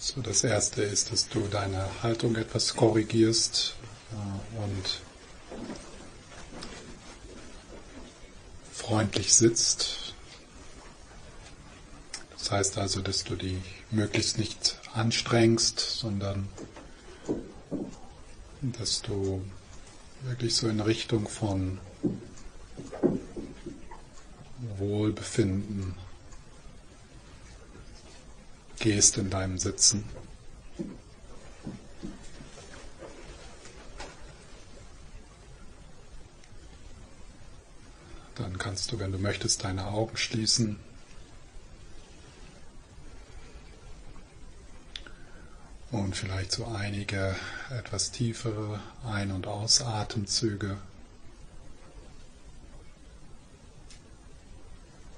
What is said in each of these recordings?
So, das erste ist, dass du deine Haltung etwas korrigierst äh, und freundlich sitzt. Das heißt also, dass du dich möglichst nicht anstrengst, sondern dass du wirklich so in Richtung von Wohlbefinden gehst in deinem Sitzen. Dann kannst du, wenn du möchtest, deine Augen schließen. Und vielleicht so einige etwas tiefere Ein- und Ausatemzüge.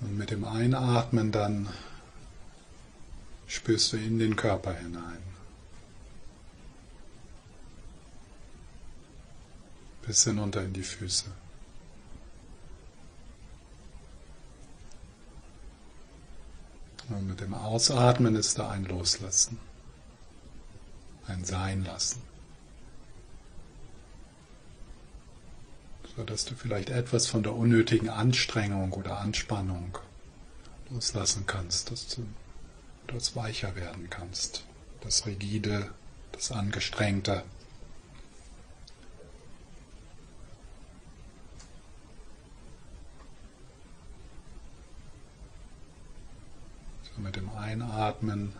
Und mit dem Einatmen dann spürst du in den Körper hinein. Bis hinunter in die Füße. Und mit dem Ausatmen ist da ein Loslassen, ein Sein lassen. So dass du vielleicht etwas von der unnötigen Anstrengung oder Anspannung loslassen kannst, dass du etwas weicher werden kannst. Das Rigide, das Angestrengte. So mit dem Einatmen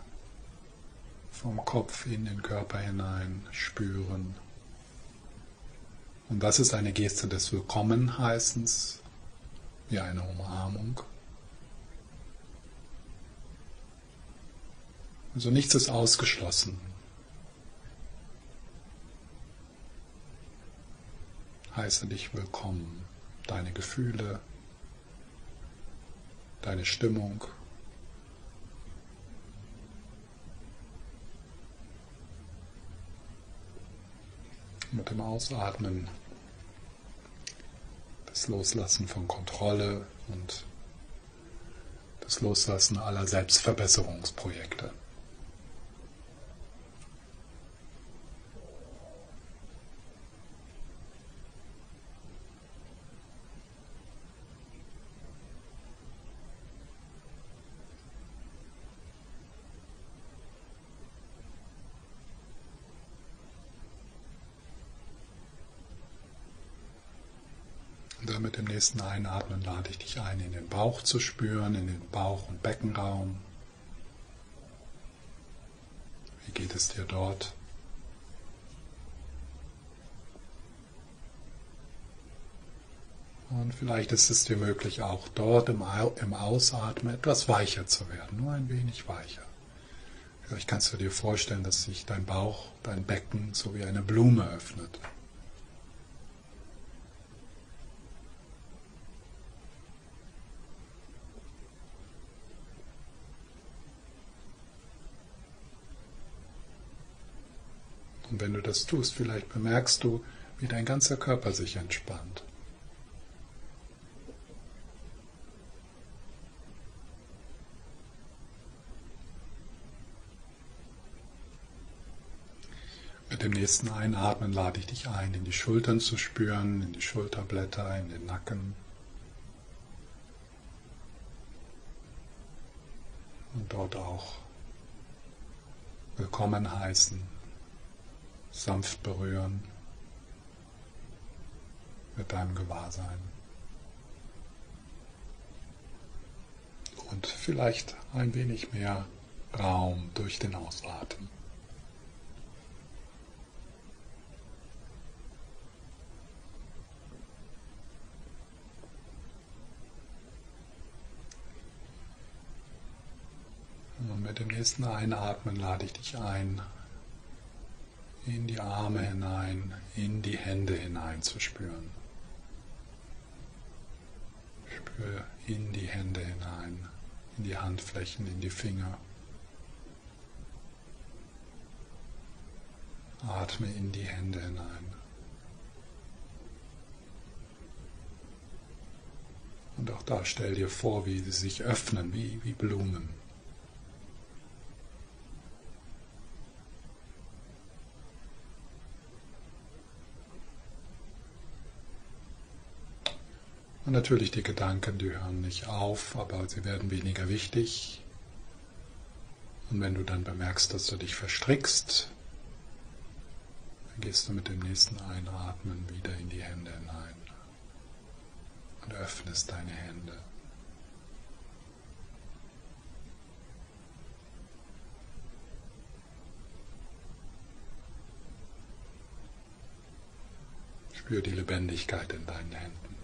vom Kopf in den Körper hinein spüren. Und das ist eine Geste des Willkommenheißens, wie eine Umarmung. Also nichts ist ausgeschlossen. Heiße dich willkommen, deine Gefühle, deine Stimmung. Mit dem Ausatmen das Loslassen von Kontrolle und das Loslassen aller Selbstverbesserungsprojekte. Mit dem nächsten Einatmen lade ich dich ein, in den Bauch zu spüren, in den Bauch- und Beckenraum. Wie geht es dir dort? Und vielleicht ist es dir möglich, auch dort im, Ausatmen etwas weicher zu werden, nur ein wenig weicher. Vielleicht kannst du dir vorstellen, dass sich dein Bauch, dein Becken so wie eine Blume öffnet. Und wenn du das tust, vielleicht bemerkst du, wie dein ganzer Körper sich entspannt. Mit dem nächsten Einatmen lade ich dich ein, in die Schultern zu spüren, in die Schulterblätter, in den Nacken. Und dort auch willkommen heißen sanft berühren mit deinem Gewahrsein. Und vielleicht ein wenig mehr Raum durch den Ausatmen. Und mit dem nächsten Einatmen lade ich dich ein, in die Arme hinein, in die Hände hinein zu spüren. Spür in die Hände hinein, in die Handflächen, in die Finger. Atme in die Hände hinein. Und auch da stell dir vor, wie sie sich öffnen, wie, wie Blumen. Natürlich die Gedanken, die hören nicht auf, aber sie werden weniger wichtig. Und wenn du dann bemerkst, dass du dich verstrickst, dann gehst du mit dem nächsten Einatmen wieder in die Hände hinein und öffnest deine Hände. Spür die Lebendigkeit in deinen Händen.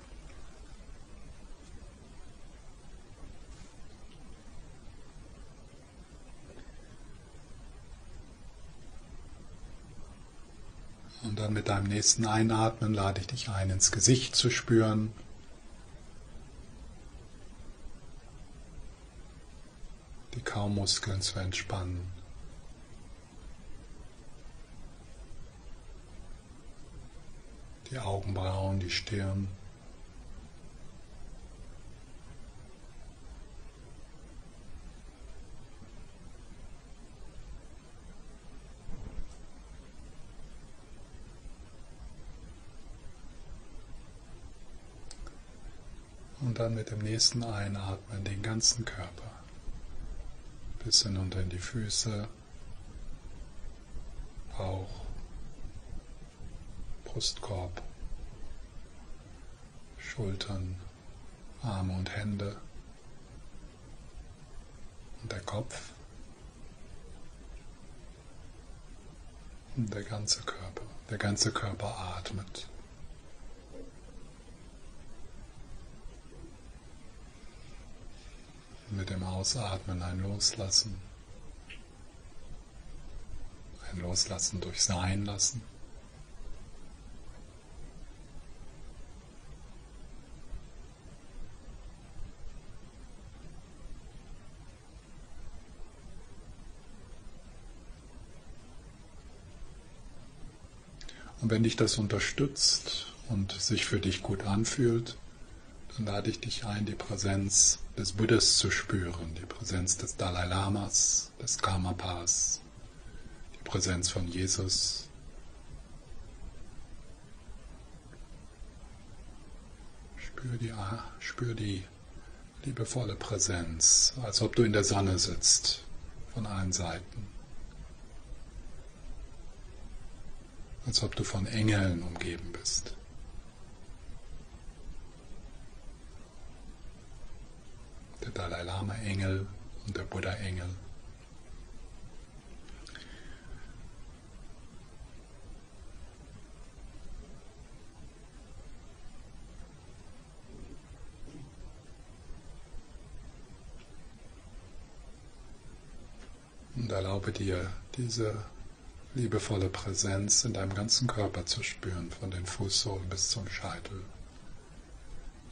Und dann mit deinem nächsten Einatmen lade ich dich ein, ins Gesicht zu spüren. Die Kaumuskeln zu entspannen. Die Augenbrauen, die Stirn. Und dann mit dem nächsten Einatmen den ganzen Körper bis hinunter in die Füße, Bauch, Brustkorb, Schultern, Arme und Hände und der Kopf und der ganze Körper. Der ganze Körper atmet. Mit dem Ausatmen ein Loslassen. Ein Loslassen durch Sein lassen. Und wenn dich das unterstützt und sich für dich gut anfühlt, dann lade ich dich ein, die Präsenz des Buddhas zu spüren, die Präsenz des Dalai Lamas, des Karmapas, die Präsenz von Jesus. Spür die, spür die liebevolle Präsenz, als ob du in der Sonne sitzt, von allen Seiten. Als ob du von Engeln umgeben bist. der Dalai Lama Engel und der Buddha Engel. Und erlaube dir, diese liebevolle Präsenz in deinem ganzen Körper zu spüren, von den Fußsohlen bis zum Scheitel.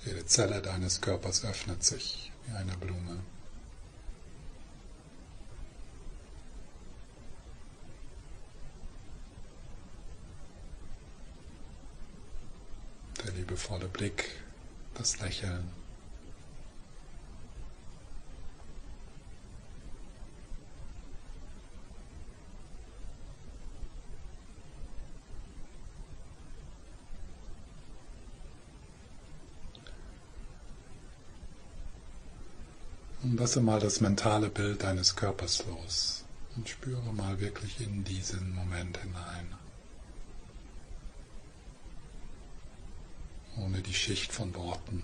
Jede Zelle deines Körpers öffnet sich wie eine Blume. Der liebevolle Blick, das Lächeln. Lasse mal das mentale Bild deines Körpers los und spüre mal wirklich in diesen Moment hinein. Ohne die Schicht von Worten.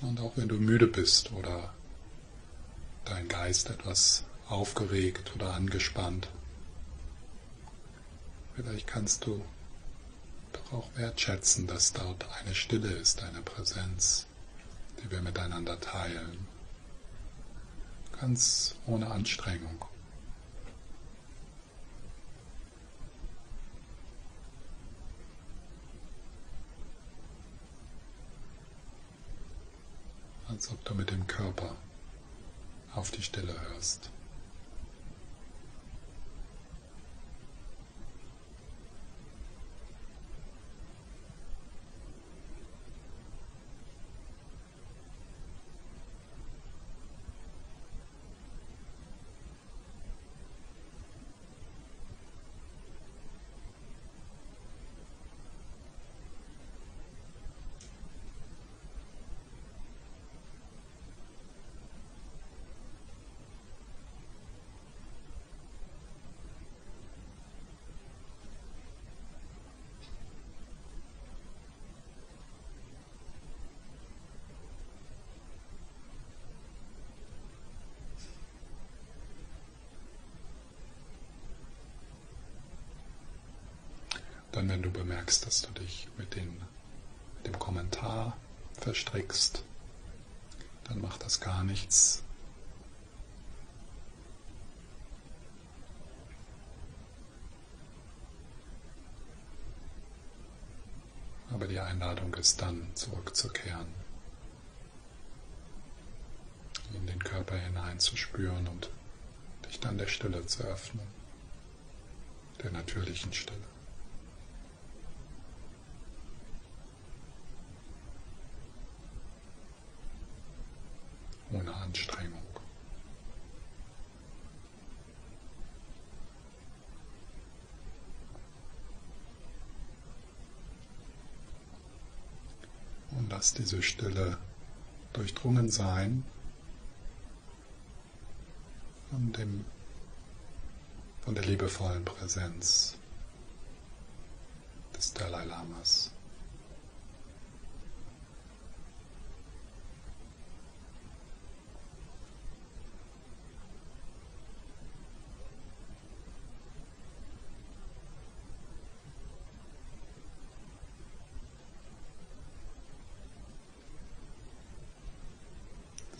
Und auch wenn du müde bist oder dein Geist etwas aufgeregt oder angespannt, Vielleicht kannst du doch auch wertschätzen, dass dort eine Stille ist, eine Präsenz, die wir miteinander teilen. Ganz ohne Anstrengung. Als ob du mit dem Körper auf die Stille hörst. Dann, wenn du bemerkst, dass du dich mit, den, mit dem Kommentar verstrickst, dann macht das gar nichts. Aber die Einladung ist dann zurückzukehren, in den Körper hineinzuspüren und dich dann der Stille zu öffnen, der natürlichen Stille. Ohne Anstrengung. Und lass diese Stille durchdrungen sein von, dem, von der liebevollen Präsenz des Dalai Lamas.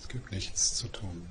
Gibt nichts zu tun.